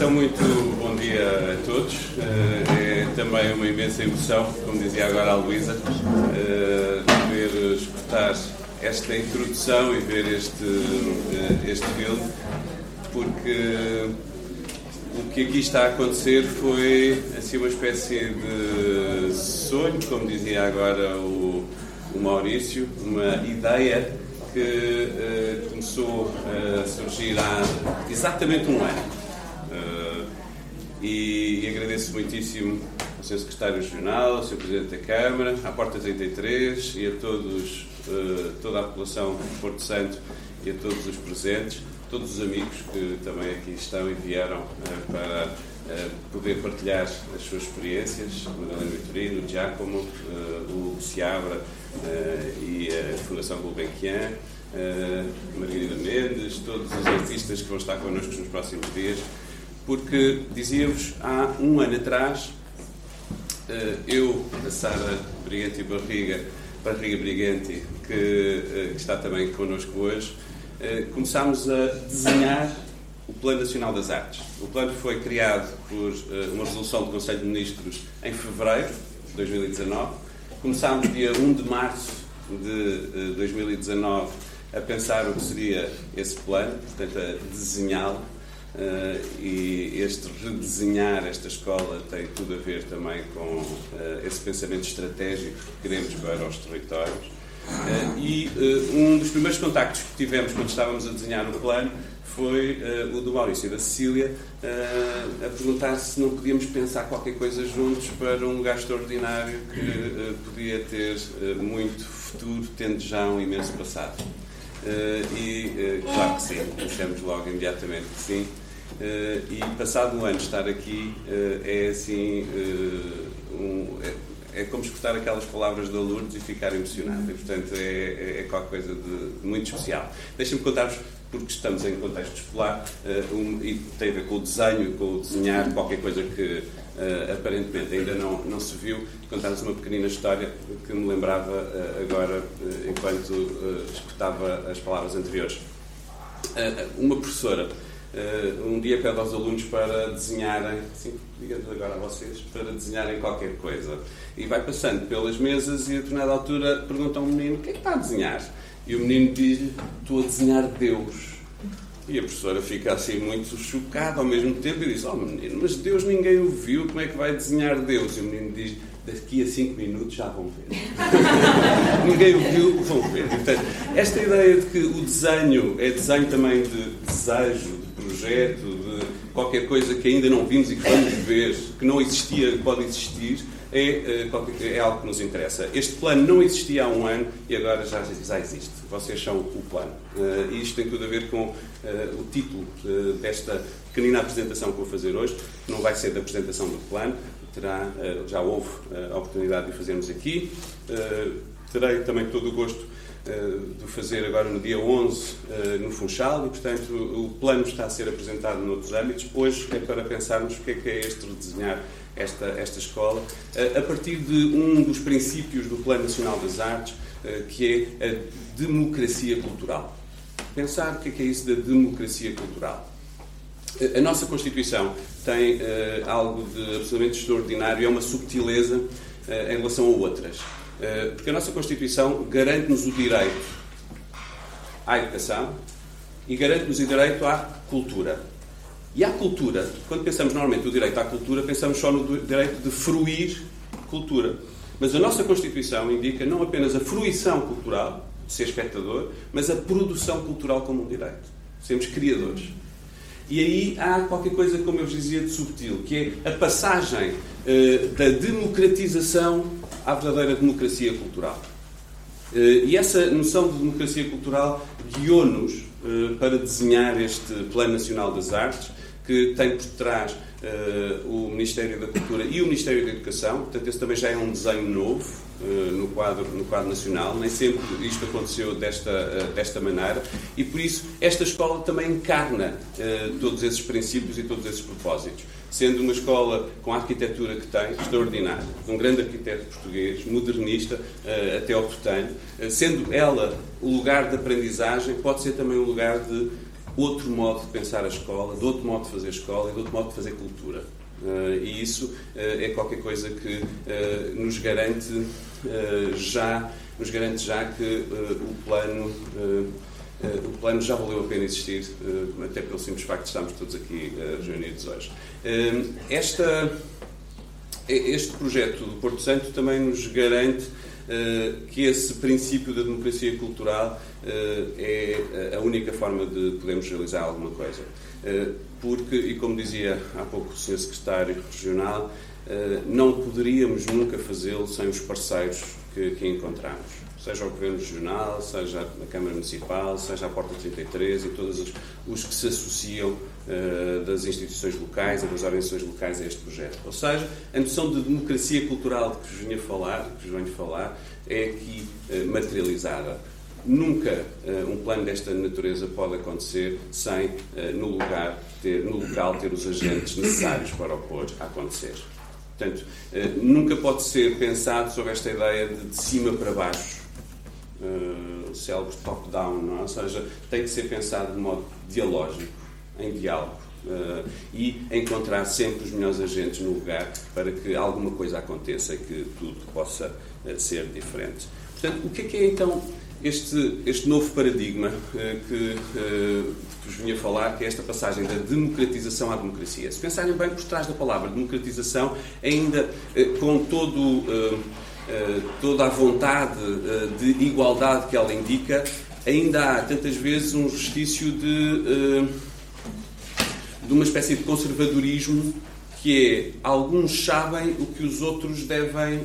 Então, muito bom dia a todos. Eh, É também uma imensa emoção, como dizia agora a Luísa, eh, ver escutar esta introdução e ver este, eh, este filme, porque o que aqui está a acontecer foi assim, uma espécie de sonho, como dizia agora o, o Maurício, uma ideia que eh, começou a surgir há exatamente um ano. E, agradeço muitíssimo ao Sr. Secretário Regional, ao Sr. Presidente da Câmara, à Porta 33 e a todos, uh, toda a população de Porto Santo e a todos os presentes, todos os amigos que também aqui estão e vieram uh, para poder partilhar as suas experiências, Madalena Vitorino, o Giacomo, o Seabra e a Fundação Gulbenkian, Margarida Mendes, todos os artistas que vão estar connosco nos próximos dias porque dizíamos há um ano atrás, eu, a Sara Briganti Barriga, Barriga que, que está também connosco hoje, começámos a desenhar o Plano Nacional das Artes. O plano foi criado por uma resolução do Conselho de Ministros em fevereiro de 2019. Começámos dia 1 de março de 2019 a pensar o que seria esse plano, portanto, a desenhá-lo. Uh, e este redesenhar esta escola tem tudo a ver também com uh, esse pensamento estratégico que queremos para os territórios. Uh, e um dos primeiros contactos que tivemos quando estávamos a desenhar o plano foi o do Maurício e da Cecília a perguntar se não podíamos pensar qualquer coisa juntos para um lugar extraordinário que podia ter muito futuro, tendo já um imenso passado. Uh, e uh, claro que sim, dissemos logo imediatamente que sim. Uh, e passado um ano estar aqui é assim um, é, é, como escutar aquelas palavras da Lourdes e ficar emocionado. E, portanto, é, é, qualquer coisa de, de muito especial. Deixem-me contar-vos, porque estamos em contexto escolar um, e tem a ver com o desenho, com o desenhar, qualquer coisa que Uh, aparentemente ainda não, não se viu, contar-vos uma pequenina história que me lembrava uh, agora uh, enquanto escutava as palavras anteriores. uma professora um dia pede aos alunos para desenharem, digamos agora a vocês, para desenharem qualquer coisa. E vai passando pelas mesas e a determinada altura pergunta a um menino: o que é que está a desenhar? E o menino diz-lhe: estou a desenhar Deus. E a professora fica assim muito chocada ao mesmo tempo e diz: Oh menino, mas Deus ninguém o viu, como é que vai desenhar Deus? E o menino diz: Daqui a cinco minutos já vão ver. ninguém o viu, vão ver. Portanto, esta ideia de que o desenho é desenho também de desejo, de projeto, de qualquer coisa que ainda não vimos e que vamos ver, que não existia, pode existir, é, é, algo que nos interessa. Este plano não existia há um ano e agora já, já existe. Vocês são o plano. Uh, e isto tem tudo a ver com uh, o título desta pequenina apresentação que vou fazer hoje, que não vai ser da apresentação do plano, terá, já houve a oportunidade de fazermos aqui. terei também todo o gosto de fazer agora no dia 11 no Funchal e, portanto, o plano está a ser apresentado noutros âmbitos. Hoje é para pensarmos o que é que é este redesenhar esta, esta escola, a partir de um dos princípios do Plano Nacional das Artes, que é a democracia cultural. Pensar o que é, que é isso da democracia cultural. A nossa Constituição tem algo de absolutamente extraordinário, é uma subtileza em relação a outras. Uh, porque a nossa Constituição garante-nos o direito à educação e garante-nos o direito à cultura. E à cultura, quando pensamos normalmente no direito à cultura, pensamos só no direito de fruir cultura. Mas a nossa Constituição indica não apenas a fruição cultural, de ser espectador, mas a produção cultural como um direito. Sermos criadores. E aí há qualquer coisa, como eu vos dizia, de subtil, que é a passagem uh, da democratização à verdadeira democracia cultural. Uh, e essa noção de democracia cultural guiou-nos uh, para desenhar este Plano Nacional das Artes, que tem por trás o Ministério da Cultura e o Ministério da Educação. Portanto, esse também já é um desenho novo uh, no, quadro, no quadro nacional. Nem sempre isto aconteceu desta, uh, desta maneira. E, por isso, esta escola também encarna todos esses princípios e todos esses propósitos. Sendo uma escola com a arquitetura que tem, extraordinária, um grande arquiteto português, modernista, até ao portanho, sendo ela o lugar de aprendizagem, pode ser também um lugar de outro modo de pensar a escola, de outro modo de fazer escola e de outro modo de fazer cultura. Uh, e isso uh, é qualquer coisa que uh, nos garante já nos garante já que o plano o plano já valeu a pena existir até pelo simples facto de estarmos todos aqui reunidos hoje esta este projeto do Porto Santo também nos garante que esse princípio da democracia cultural é a única forma de podermos realizar alguma coisa porque, e como dizia há pouco o Sr. Secretário Regional, eh, não poderíamos nunca fazê-lo sem os parceiros que, que encontramos seja o Governo Regional, seja a Câmara Municipal, seja a Porta 33 e todos os, os que se associam das instituições locais e das organizações locais a este projeto. Ou seja, a noção de democracia cultural de que vos venho a falar, que vos venho falar é aqui uh, materializada. Nunca uh, um plano desta natureza pode acontecer sem, no, lugar ter, no local, ter os agentes necessários para o pôr a acontecer. Portanto, nunca pode ser pensado sobre esta ideia de, de cima para baixo, uh, célebre top-down, é? ou seja, tem que ser pensado de modo dialógico, em diálogo. Uh, e encontrar sempre os melhores agentes no lugar para que alguma coisa aconteça e que tudo possa uh, ser diferente. Portanto, o que é que é então este, este novo paradigma eh, que, que vos vinha falar, que é esta passagem da democratização à democracia. Se pensarem bem por trás da palavra democratização, ainda com todo, toda a vontade de igualdade que ela indica, ainda há tantas vezes um restício de, de uma espécie de conservadorismo que é alguns sabem o que os outros devem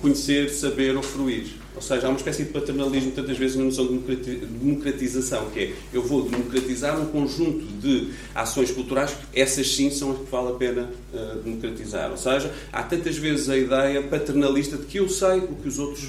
conhecer, saber ou fruir. Ou seja, há uma espécie de paternalismo, tantas vezes, na noção de democratização, que é eu vou democratizar um conjunto de ações culturais, essas sim são as que vale a pena uh, democratizar. Ou seja, há tantas vezes a ideia paternalista de que eu sei o que os outros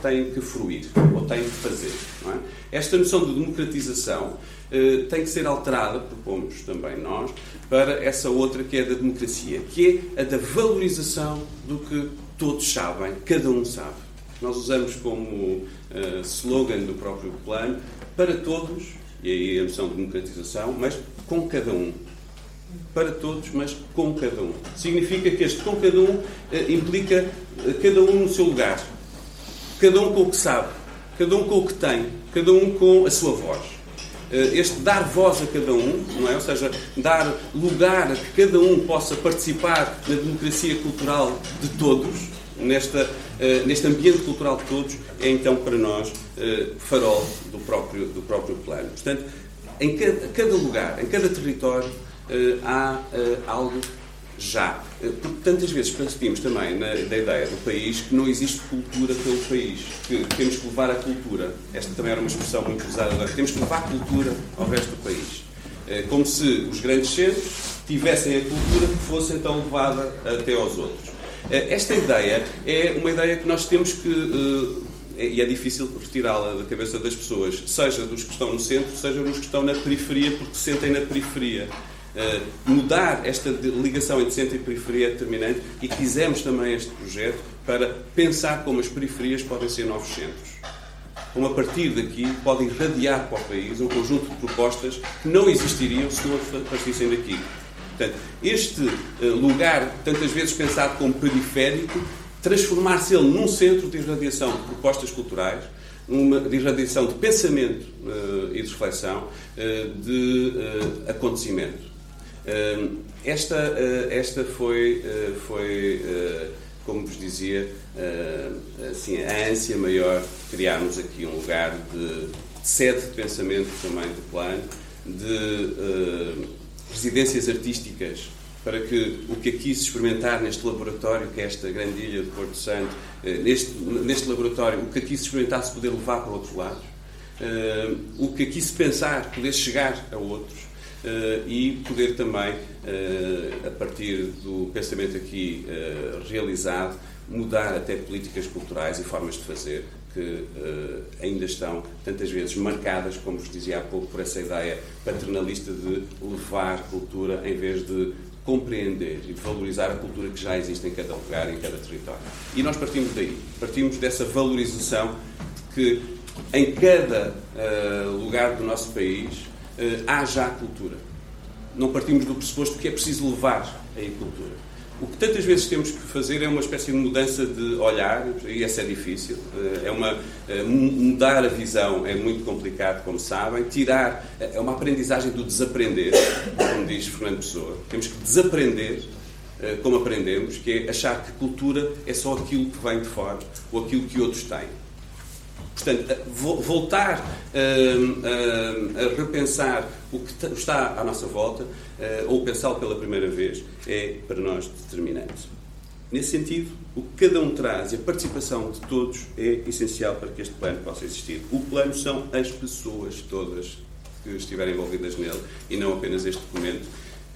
têm que fruir ou têm que fazer. É? Esta noção de democratização uh, tem que ser alterada, propomos também nós, para essa outra que é da democracia, que é a da valorização do que todos sabem, cada um sabe nós usamos como uh, slogan do próprio plano para todos, e aí a noção de democratização, mas com cada um. Para todos, mas com cada um. Significa que este com cada um uh, implica uh, cada um no seu lugar. Cada um com o que sabe, cada um com o que tem, cada um com a sua voz. Este dar voz a cada um, não é? ou seja, dar lugar a que cada um possa participar na democracia cultural de todos, nesta, uh, neste ambiente cultural de todos, é então para nós uh, farol do próprio, do próprio plano. Portanto, em cada, cada lugar, em cada território, há algo já. Porque tantas vezes percebemos também na, da ideia do país que não existe cultura pelo país, que temos que levar a cultura. Esta também era uma expressão muito usada agora. Temos que levar a cultura ao resto do país. Como se os grandes centros tivessem a cultura que fosse então levada até aos outros. Eh, esta ideia é uma ideia que nós temos que eh, e é difícil retirá-la da cabeça das pessoas, seja dos que estão no centro, seja dos que estão na periferia, porque se sentem na periferia. Uh, mudar esta ligação entre centro e periferia é determinante e quisemos também este projeto para pensar como as periferias podem ser novos centros. Como a partir daqui podem irradiar para o país um conjunto de propostas que não existiriam se não partissem daqui. Portanto, este eh, lugar, tantas vezes pensado como periférico, transformar-se ele num centro de irradiação de propostas culturais, uma, de irradiação de pensamento uh, e de reflexão, uh, de uh, acontecimento. Esta, esta foi, foi como vos dizia, assim, a ânsia maior de criarmos aqui um lugar de, de sede de pensamento também do plano, de residências artísticas para que o que aqui se experimentar neste laboratório, que é esta grande ilha de Porto Santo, eh, neste, neste laboratório, o que aqui se experimentar se poder levar para outros lados, uh, o que aqui se pensar poder chegar a outros e poder também, uh, a partir do pensamento aqui realizado, mudar até políticas culturais e formas de fazer que uh, ainda estão tantas vezes marcadas, como vos dizia há pouco, por essa ideia paternalista de levar cultura em vez de compreender e valorizar a cultura que já existe em cada lugar, em cada território. E nós partimos daí, partimos dessa valorização que em cada uh, lugar do nosso país há já cultura. Não partimos do pressuposto que é preciso levar a cultura. O que tantas vezes temos que fazer é uma espécie de mudança de olhar, e essa é difícil. É uma, mudar a visão é muito complicado, como sabem. Tirar, é uma aprendizagem do desaprender, como diz Fernando Pessoa. Temos que desaprender como aprendemos, que é achar que cultura é só aquilo que vem de fora ou aquilo que outros têm. Portanto, voltar a, a repensar o que está à nossa volta, ou pensá-lo pela primeira vez, é para nós determinante. Nesse sentido, o que cada um traz e a participação de todos é essencial para que este plano possa existir. O plano são as pessoas todas que estiverem envolvidas nele e não apenas este documento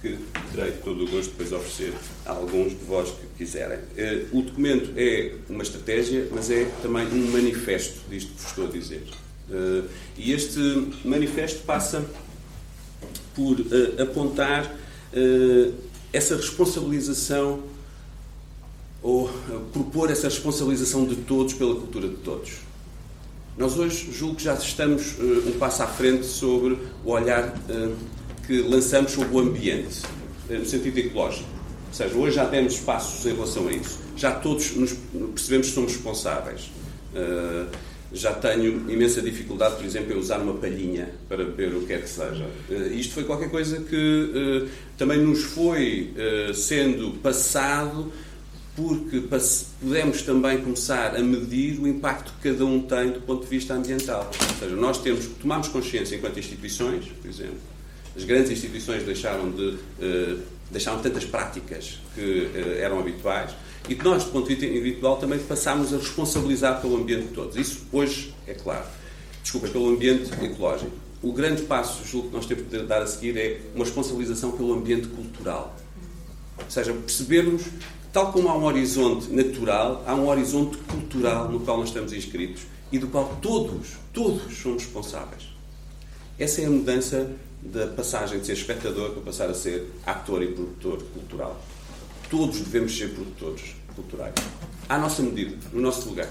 que terei todo o gosto depois de oferecer a alguns de vós que quiserem. Eh, o documento é uma estratégia, mas é também um manifesto disto que vos estou a dizer. Eh, e este manifesto passa por eh, apontar essa responsabilização ou propor essa responsabilização de todos pela cultura de todos. Nós hoje julgo que já estamos um passo à frente sobre o olhar que lançamos sobre o ambiente, eh, no sentido ecológico. Ou seja, hoje já temos passos em relação a isso. Já todos nos percebemos que somos responsáveis. Uh, já tenho imensa dificuldade, por exemplo, em usar uma palhinha para beber o que quer que seja. Uh, isto foi qualquer coisa que também nos foi sendo passado porque podemos também começar a medir o impacto que cada um tem do ponto de vista ambiental. Ou seja, nós temos, tomamos consciência enquanto instituições, por exemplo, as grandes instituições deixaram de uh, deixaram tantas práticas que uh, eram habituais e que nós, do ponto de vista individual, também passámos a responsabilizar pelo ambiente de todos. Isso hoje é claro. Desculpa, pelo ambiente ecológico. O grande passo, julgo que nós temos que dar a seguir, é uma responsabilização pelo ambiente cultural. Ou seja, percebermos tal como há um horizonte natural, há um horizonte cultural no qual nós estamos inscritos e do qual todos, todos somos responsáveis. Essa é a mudança da passagem de ser espectador para passar a ser ator e produtor cultural. Todos devemos ser produtores culturais. À nossa medida, no nosso lugar.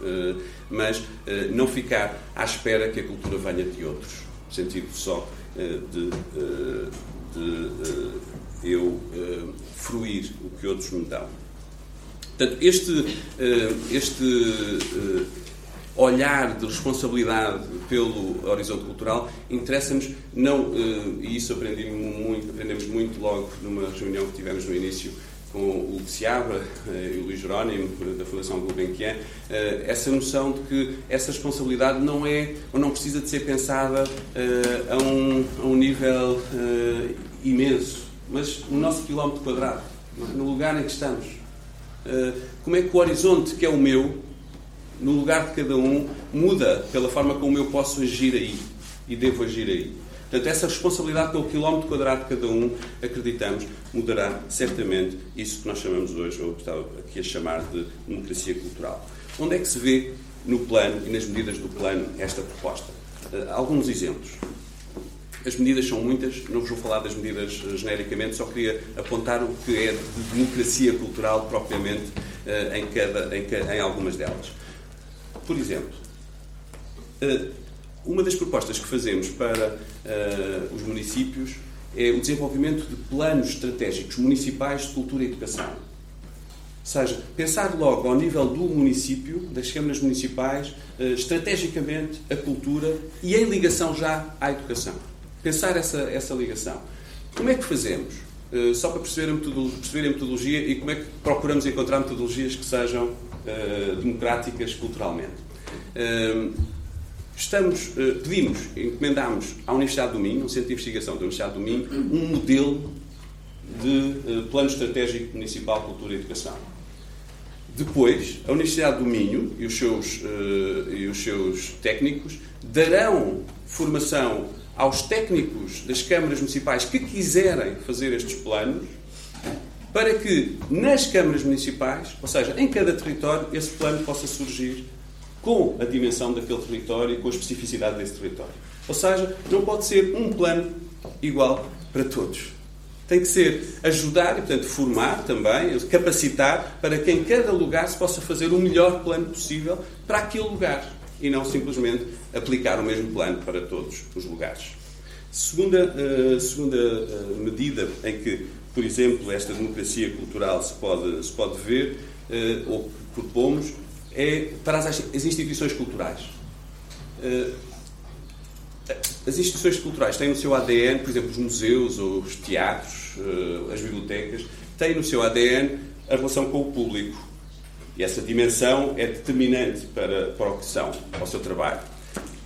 Uh, mas uh, não ficar à espera que a cultura venha de outros, no sentido só uh, de, de eu fruir o que outros me dão. Portanto, este, este olhar de responsabilidade pelo horizonte cultural interessa-nos não eh, e isso aprendi muito aprendemos muito logo numa reunião que tivemos no início com o Hugo Seabra eh, e o Luís Jerónimo da Fundação Gulbenkian eh, essa noção de que essa responsabilidade não é ou não precisa de ser pensada a um, a um nível imenso. Mas no nosso quilómetro quadrado no lugar em que estamos. Como é que o horizonte que é o meu no lugar de cada um, muda pela forma como eu posso agir aí e devo agir aí. Portanto, essa responsabilidade pelo quilómetro quadrado de cada um, acreditamos, mudará certamente isso que nós chamamos hoje, ou que estava aqui a chamar de democracia cultural. Onde é que se vê no plano e nas medidas do plano esta proposta? Uh, alguns exemplos. As medidas são muitas, não vos vou falar das medidas uh, genericamente, só queria apontar o que é de democracia cultural propriamente uh, em, cada, em, em algumas delas. Por exemplo, eh, uma das propostas que fazemos para eh, os municípios é o desenvolvimento de planos estratégicos municipais de cultura e educação. Ou seja, pensar logo ao nível do município, das câmaras municipais, eh, estrategicamente a cultura e em ligação já à educação. Pensar essa, essa ligação. Como é que fazemos? Só para perceber a, perceber a metodologia e como é que procuramos encontrar metodologias que sejam eh, democráticas culturalmente. Uh, estamos, uh, pedimos, encomendámos à Universidade do Minho, um centro de investigação da Universidade do Minho, um modelo de plano estratégico municipal cultura e educação. Depois, a Universidade do Minho e os seus, e os seus técnicos darão formação aos técnicos das câmaras municipais que quiserem fazer estes planos para que nas câmaras municipais, ou seja, em cada território, esse plano possa surgir com a dimensão daquele território e com a especificidade desse território. Ou seja, não pode ser um plano igual para todos. Tem que ser ajudar e, portanto, formar também, capacitar para que em cada lugar se possa fazer o melhor plano possível para aquele lugar e não simplesmente aplicar o mesmo plano para todos os lugares. Segunda, uh, segunda uh, medida em que, por exemplo, esta democracia cultural se pode, se pode ver, uh, ou propomos, é para as, as instituições culturais. As instituições culturais têm no seu ADN, por exemplo, os museus, ou os teatros, as bibliotecas, têm no seu ADN a relação com o público. E essa dimensão é determinante para, para o que são, para o seu trabalho.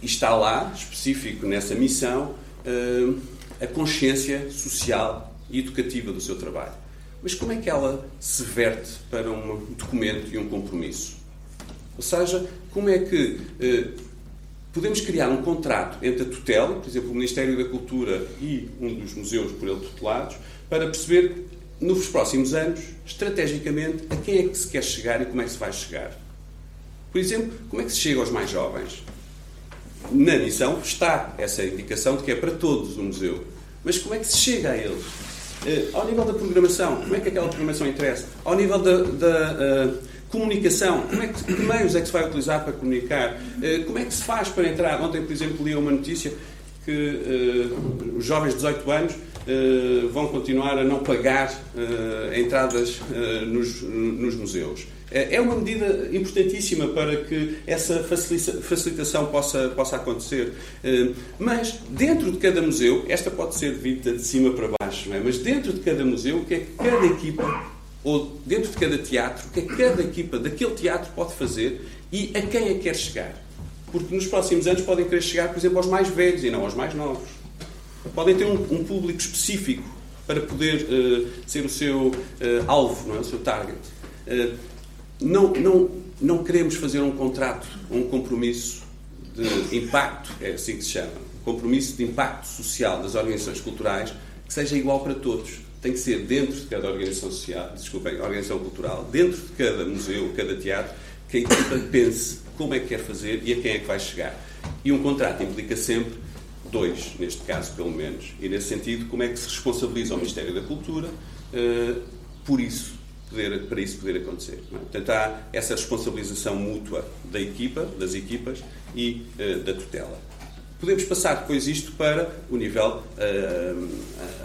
E está lá, específico nessa missão, uh, a consciência social e educativa do seu trabalho. Mas como é que ela se verte para um documento e um compromisso? Ou seja, como é que uh, podemos criar um contrato entre a tutela, por exemplo, o Ministério da Cultura e um dos museus por ele tutelados, para perceber, nos próximos anos, estrategicamente, a quem é que se quer chegar e como é que se vai chegar. Por exemplo, como é que se chega aos mais jovens? na missão está essa indicação de que é para todos o museu. Mas como é que se chega a eles? Uh, ao nível da programação, como é que aquela programação interessa? Ao nível da, da uh, comunicação, como é que, que, meios é que se vai utilizar para comunicar? Uh, como é que se faz para entrar? Ontem, por exemplo, li uma notícia que os jovens de 18 anos vão continuar a não pagar entradas nos, nos museus. É, é uma medida importantíssima para que essa facilitação possa, possa acontecer. Eh, mas, dentro de cada museu, esta pode ser vista de cima para baixo, é? mas dentro de cada museu, o que é que cada equipa, ou dentro de cada teatro, o que é que cada equipa daquele teatro pode fazer e a quem é que quer chegar? Porque nos próximos anos podem querer chegar, por exemplo, aos mais velhos e não aos mais novos. Podem ter um, um público específico para poder uh, ser o seu uh, alvo, não é? o seu target. Uh, não, não, não queremos fazer um contrato, um compromisso de impacto, é assim que se chama, compromisso de impacto social das organizações culturais que seja igual para todos. Tem que ser dentro de cada organização social, desculpem, organização cultural, dentro de cada museu, cada teatro, que a equipa pense como é que quer fazer e a quem é que vai chegar. E um contrato implica sempre dois, neste caso, pelo menos. E, nesse sentido, como é que se responsabiliza o Ministério da Cultura uh, por isso, poder, para isso poder acontecer. É? Portanto, há essa responsabilização mútua da equipa, das equipas e uh, da tutela. Podemos passar depois isto para o nível uh,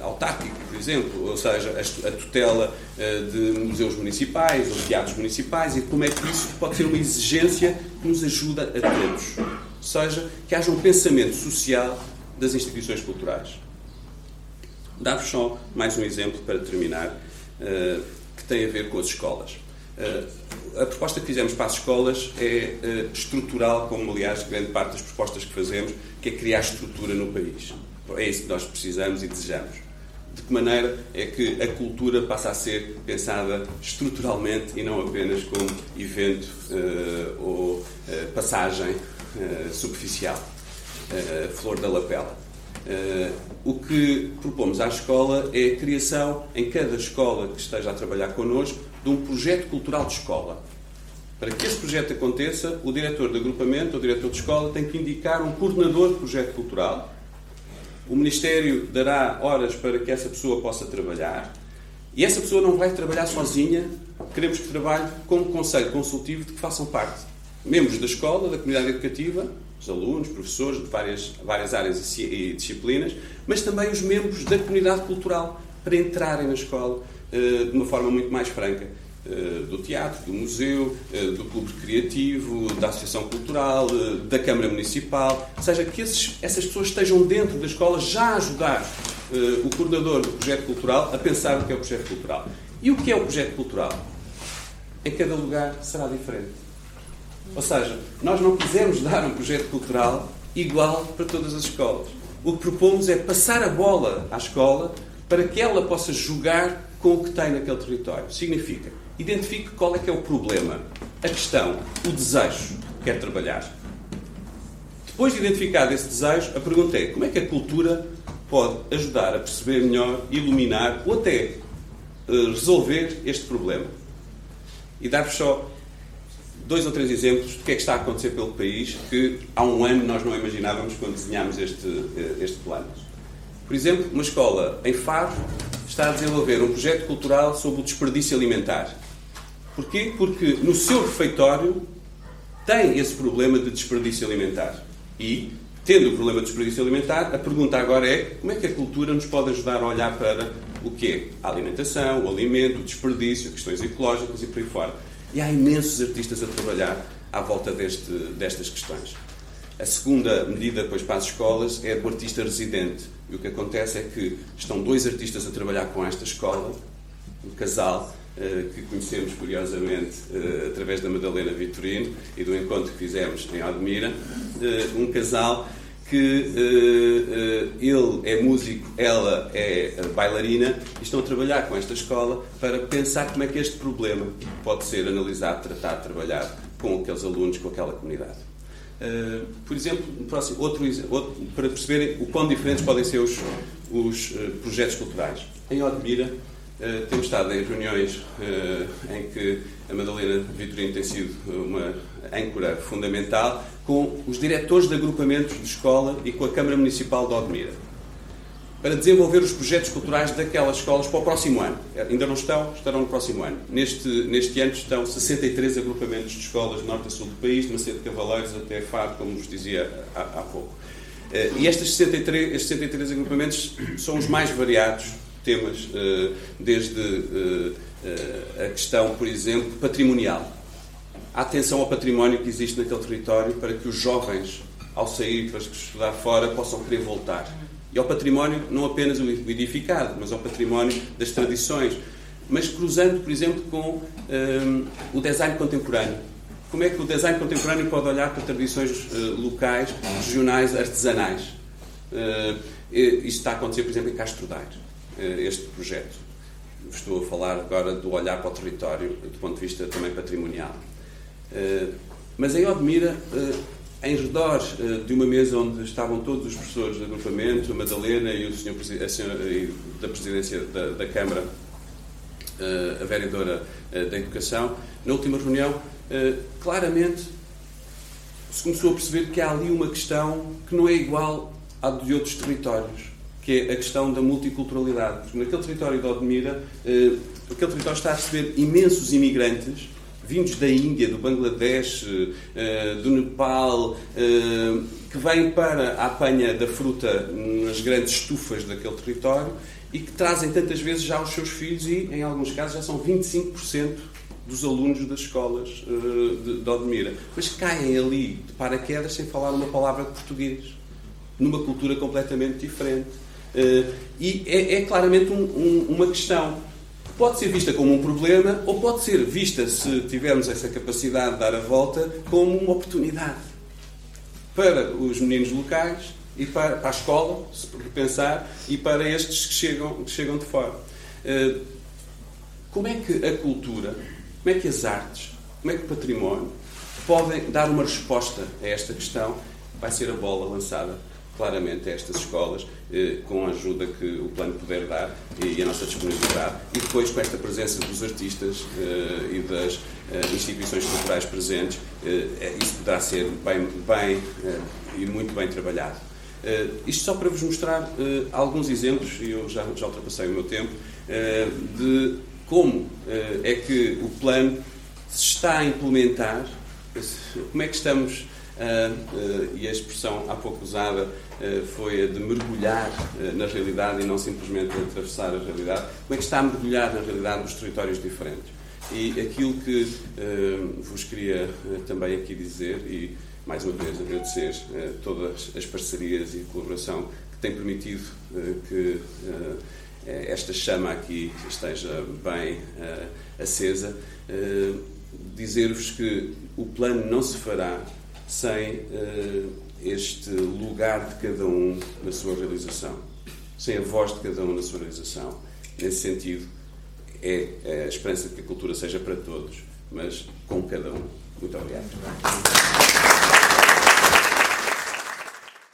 autárquico, por exemplo, ou seja, a, tutela uh, de museus municipais ou teatros municipais e como é que isso pode ser uma exigência que nos ajuda a todos. Ou seja, que haja um pensamento social das instituições culturais. Dar-vos só mais um exemplo para terminar. Uh, tem a ver com as escolas. Eh, a proposta que fizemos para as escolas é eh, estrutural, como aliás grande parte das propostas que fazemos, que é criar estrutura no país. É isso que nós precisamos e desejamos. De que maneira é que a cultura passa a ser pensada estruturalmente e não apenas como evento uh, ou passagem superficial, flor da lapela. Uh, o que propomos à escola é a criação, em cada escola que esteja a trabalhar connosco, de um projeto cultural de escola. Para que esse projeto aconteça, o diretor de agrupamento, o diretor de escola, tem que indicar um coordenador de projeto cultural. O Ministério dará horas para que essa pessoa possa trabalhar. E essa pessoa não vai trabalhar sozinha, queremos que trabalhe com um conselho consultivo de que façam parte membros da escola, da comunidade educativa, os alunos, professores de várias, várias áreas e disciplinas, mas também os membros da comunidade cultural, para entrarem na escola uh, de uma forma muito mais franca. Uh, do teatro, do museu, uh, do clube criativo, da associação cultural, da Câmara Municipal, ou seja, que esses, essas pessoas estejam dentro da escola já a ajudar o coordenador do projeto cultural a pensar o que é o projeto cultural. E o que é o projeto cultural? Em cada lugar será diferente. Ou seja, nós não quisemos dar um projeto cultural igual para todas as escolas. O que propomos é passar a bola à escola para que ela possa jogar com o que tem naquele território. Significa, identifique qual é que é o problema, a questão, o desejo que quer trabalhar. Depois de identificado esse desejo, a pergunta é como é que a cultura pode ajudar a perceber melhor, iluminar ou até uh, resolver este problema. E dar-vos só dois ou três exemplos do que é que está a acontecer pelo país que há um ano nós não imaginávamos quando desenhámos este, eh, este plano. Por exemplo, uma escola em Faro está a desenvolver um projeto cultural sobre o desperdício alimentar. Porquê? Porque no seu refeitório tem esse problema de desperdício alimentar. E tendo o problema do desperdício alimentar, a pergunta agora é como é que a cultura nos pode ajudar a olhar para o quê? A alimentação, o alimento, o desperdício, questões ecológicas e por aí fora. E há imensos artistas a trabalhar à volta deste, destas questões. A segunda medida depois para as escolas é do artista residente. E o que acontece é que estão dois artistas a trabalhar com esta escola, um casal, eh, que conhecemos curiosamente eh, através da Madalena Vitorino e do encontro que fizemos em Admira, eh, um casal que ele é músico, ela é bailarina e estão a trabalhar com esta escola para pensar como é que este problema pode ser analisado, tratado, trabalhado com aqueles alunos, com aquela comunidade. Uh, por exemplo, próximo, outro, outro, para perceberem o quão diferentes podem ser os, os uh, projetos culturais. Em Odmira, uh, temos estado em reuniões em que a Madalena Vitorino tem sido uma âncora fundamental com os diretores de agrupamentos de escola e com a Câmara Municipal de Odmira para desenvolver os projetos culturais daquelas escolas para o próximo ano. Ainda não estão, estarão no próximo ano. Neste, neste ano estão 63 agrupamentos de escolas de norte a sul do país, de Macedo de Cavaleiros até Faro, como vos dizia há, há pouco. Eh, e estes 63, estes 63 agrupamentos são os mais variados temas, eh, desde eh, a questão, por exemplo, patrimonial. A atenção ao património que existe naquele território para que os jovens, ao sair para estudar fora, possam querer voltar e ao património, não apenas o edificado, mas ao património das tradições. Mas cruzando, por exemplo, com um, o design contemporâneo. Como é que o design contemporâneo pode olhar para tradições uh, locais, regionais, artesanais? Uh, isto está a acontecer, por exemplo, em Castro Daire, este projeto. Estou a falar agora do olhar para o território, do ponto de vista também patrimonial. Uh, mas em Odmira em redor de uma mesa onde estavam todos os professores do agrupamento, a Madalena e o senhor, a senhora da presidência da, da Câmara, a vereadora da Educação, na última reunião, claramente se começou a perceber que há ali uma questão que não é igual à de outros territórios, que é a questão da multiculturalidade. Porque naquele território de Odmira, aquele território está a receber imensos imigrantes vindos da Índia, do Bangladesh, eh, do Nepal, eh, que vêm para a apanha da fruta nas grandes estufas daquele território e que trazem tantas vezes já os seus filhos e, em alguns casos, já são 25% dos alunos das escolas eh, de Odmira. Mas caem ali de paraquedas sem falar uma palavra de português, numa cultura completamente diferente. E é, é claramente um, um, uma questão pode ser vista como um problema ou pode ser vista, se tivermos essa capacidade de dar a volta, como uma oportunidade para os meninos locais e para, para a escola, se repensar, e para estes que chegam, que chegam de fora. Eh, como é que a cultura, como é que as artes, como é que o património podem dar uma resposta a esta questão? Vai ser a bola lançada claramente a estas escolas, eh, com a ajuda que o plano puder dar e a nossa disponibilidade, e depois com esta presença dos artistas eh, e das eh, instituições culturais presentes, isso poderá ser bem, bem e muito bem trabalhado. isto só para vos mostrar alguns exemplos, e eu já, já ultrapassei o meu tempo, de como é que o plano se está a implementar, como é que estamos e a expressão há pouco usada uh, foi a de mergulhar na realidade e não simplesmente atravessar a realidade. Como é que está a mergulhar na realidade dos territórios diferentes? E aquilo que vos queria também aqui dizer, e mais uma vez agradecer todas as parcerias e colaboração que têm permitido que esta chama aqui esteja bem acesa, dizer-vos que o plano não se fará sem uh, este lugar de cada um na sua realização, sem a voz de cada um na sua realização. Nesse sentido, é a esperança de que a cultura seja para todos, mas com cada um. Muito obrigado.